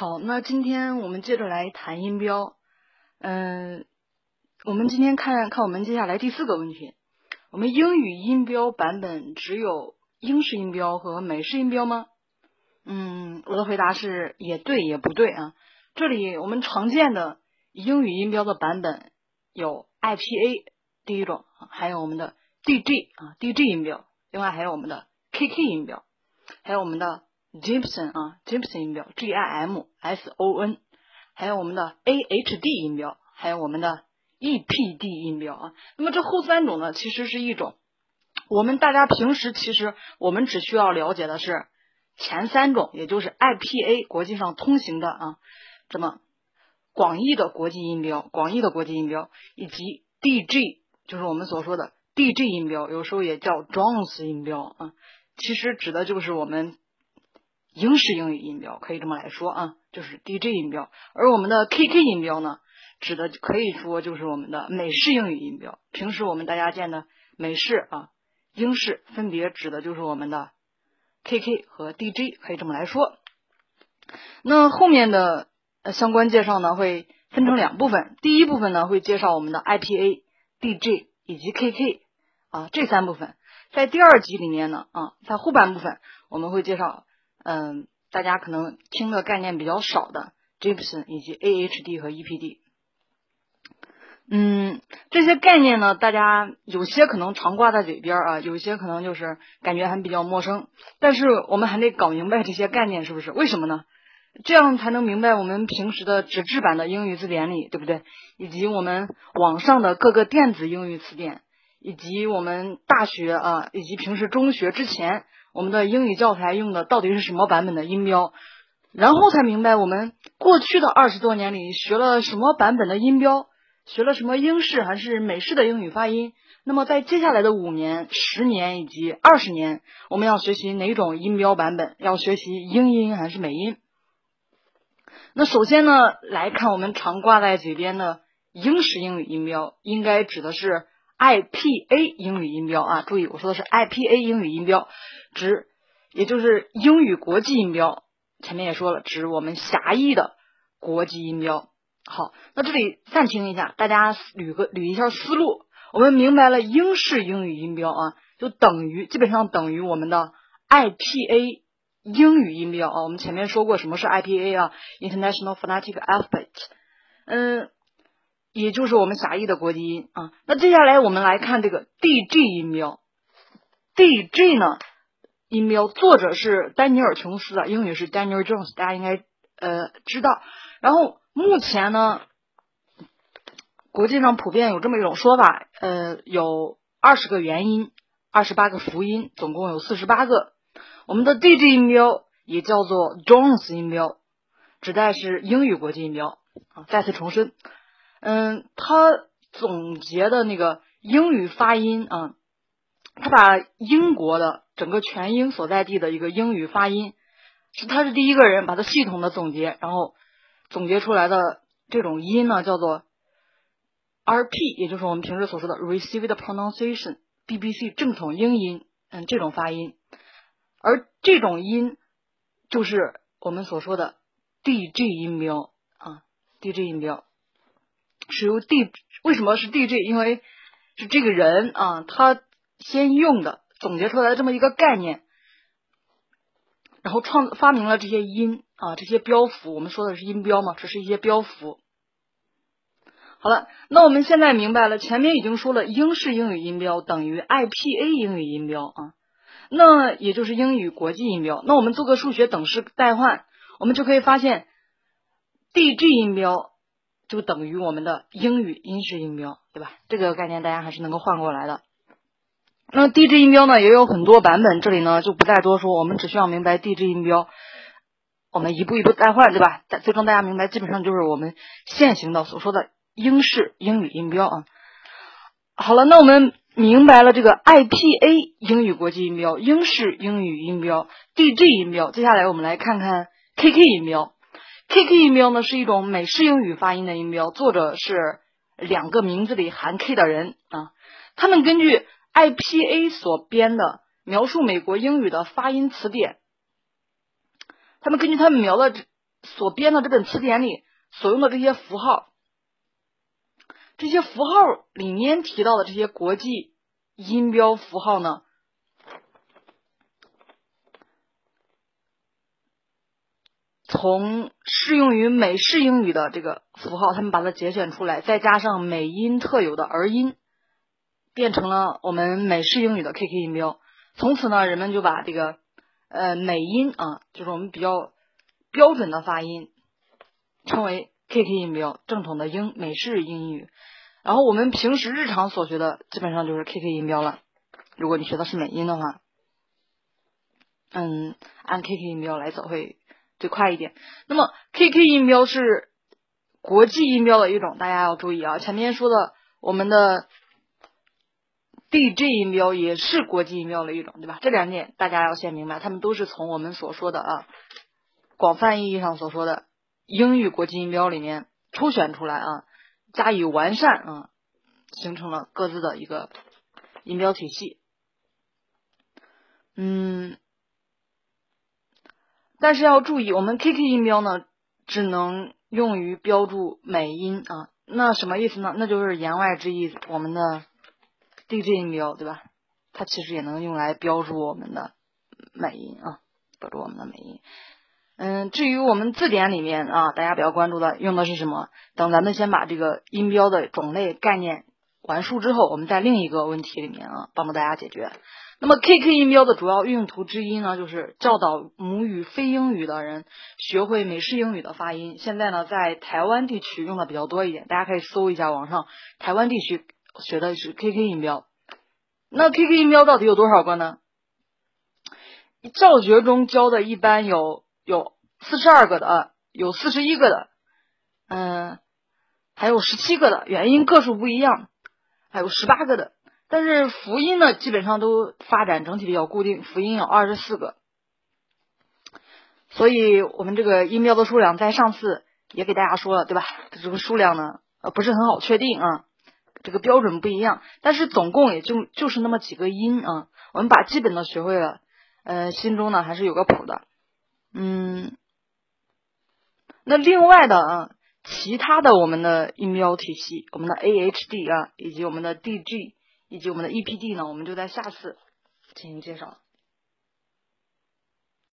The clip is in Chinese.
好，那今天我们接着来谈音标。嗯，我们今天看看我们接下来第四个问题：我们英语音标版本只有英式音标和美式音标吗？嗯，我的回答是也对也不对啊。这里我们常见的英语音标的版本有 IPA 第一种，还有我们的 DG 啊 DG 音标，另外还有我们的 KK 音标，还有我们的 Gibson 啊 Gibson 音标 G I M S O N，还有我们的 A H D 音标，还有我们的 E P D 音标啊。那么这后三种呢，其实是一种我们大家平时其实我们只需要了解的是前三种，也就是 I P A 国际上通行的啊。这么广义的国际音标，广义的国际音标，以及 D G，就是我们所说的 D G 音标，有时候也叫 Jones 音标啊，其实指的就是我们英式英语音标，可以这么来说啊，就是 D J 音标。而我们的 K K 音标呢，指的可以说就是我们的美式英语音标。平时我们大家见的美式啊、英式，分别指的就是我们的 K K 和 D J，可以这么来说。那后面的。呃，相关介绍呢会分成两部分，第一部分呢会介绍我们的 IPA、DJ 以及 KK 啊这三部分，在第二集里面呢啊，在后半部分我们会介绍嗯大家可能听的概念比较少的 Gibson 以及 AHD 和 EPD，嗯这些概念呢大家有些可能常挂在嘴边啊，有些可能就是感觉还比较陌生，但是我们还得搞明白这些概念是不是？为什么呢？这样才能明白我们平时的纸质版的英语字典里，对不对？以及我们网上的各个电子英语词典，以及我们大学啊，以及平时中学之前我们的英语教材用的到底是什么版本的音标，然后才明白我们过去的二十多年里学了什么版本的音标，学了什么英式还是美式的英语发音。那么在接下来的五年、十年以及二十年，我们要学习哪种音标版本？要学习英音还是美音？那首先呢，来看我们常挂在嘴边的英式英语音标，应该指的是 IPA 英语音标啊。注意，我说的是 IPA 英语音标，指也就是英语国际音标。前面也说了，指我们狭义的国际音标。好，那这里暂停一下，大家捋个捋一下思路。我们明白了英式英语音标啊，就等于基本上等于我们的 IPA。英语音标啊，我们前面说过什么是 IPA 啊，International Phonetic Alphabet，嗯，也就是我们狭义的国际音啊。那接下来我们来看这个 DJ 音标，DJ 呢音标作者是丹尼尔琼斯啊，英语是 Daniel Jones，大家应该呃知道。然后目前呢，国际上普遍有这么一种说法，呃，有二十个元音，二十八个辅音，总共有四十八个。我们的 DJ 音标也叫做 Jones 音标，指代是英语国际音标啊。再次重申，嗯，他总结的那个英语发音啊，他把英国的整个全英所在地的一个英语发音，是他是第一个人把它系统的总结，然后总结出来的这种音呢，叫做 RP，也就是我们平时所说的 Received Pronunciation，BBC 正统英音，嗯，这种发音。而这种音就是我们所说的 DJ 音标啊，DJ 音标是由 D 为什么是 D G？因为是这个人啊，他先用的总结出来这么一个概念，然后创发明了这些音啊，这些标符。我们说的是音标嘛，这是一些标符。好了，那我们现在明白了，前面已经说了，英式英语音标等于 IPA 英语音标啊。那也就是英语国际音标。那我们做个数学等式代换，我们就可以发现 D G 音标就等于我们的英语英式音标，对吧？这个概念大家还是能够换过来的。那 DJ 音标呢也有很多版本，这里呢就不再多说，我们只需要明白 DJ 音标，我们一步一步代换，对吧？最终大家明白，基本上就是我们现行的所说的英式英语音标啊。好了，那我们。明白了这个 IPA 英语国际音标、英式英语音标、DJ 音标。接下来我们来看看 KK 音标。KK 音标呢是一种美式英语发音的音标，作者是两个名字里含 K 的人啊。他们根据 IPA 所编的描述美国英语的发音词典，他们根据他们描的所编的这本词典里所用的这些符号，这些符号里面提到的这些国际音标符号呢，从适用于美式英语的这个符号，他们把它节选出来，再加上美音特有的儿音，变成了我们美式英语的 KK 音标。从此呢，人们就把这个呃美音啊，就是我们比较标准的发音，称为 KK 音标，正统的英美式英语。然后我们平时日常所学的，基本上就是 KK 音标了。如果你学的是美音的话，嗯，按 KK 音标来走会最快一点。那么 KK 音标是国际音标的一种，大家要注意啊。前面说的我们的 DJ 音标也是国际音标的一种，对吧？这两点大家要先明白，他们都是从我们所说的啊，广泛意义上所说的英语国际音标里面抽选出来啊。加以完善啊，形成了各自的一个音标体系。嗯，但是要注意，我们 KK 音标呢，只能用于标注美音啊。那什么意思呢？那就是言外之意，我们的 DJ 音标对吧？它其实也能用来标注我们的美音啊，标注我们的美音。嗯，至于我们字典里面啊，大家比较关注的用的是什么？等咱们先把这个音标的种类概念完述之后，我们在另一个问题里面啊，帮助大家解决。那么 KK 音标的主要用途之一呢，就是教导母语非英语的人学会美式英语的发音。现在呢，在台湾地区用的比较多一点，大家可以搜一下网上台湾地区学的是 KK 音标。那 KK 音标到底有多少个呢？教学中教的一般有。有四十二个的啊，有四十一个的，嗯，还有十七个的，元音个数不一样，还有十八个的。但是辅音呢，基本上都发展整体比较固定，辅音有二十四个。所以我们这个音标的数量在上次也给大家说了，对吧？这个数量呢，呃，不是很好确定啊，这个标准不一样。但是总共也就就是那么几个音啊，我们把基本的学会了，呃，心中呢还是有个谱的。嗯，那另外的啊，其他的我们的音标体系，我们的 A H D 啊，以及我们的 D G，以及我们的 E P D 呢，我们就在下次进行介绍。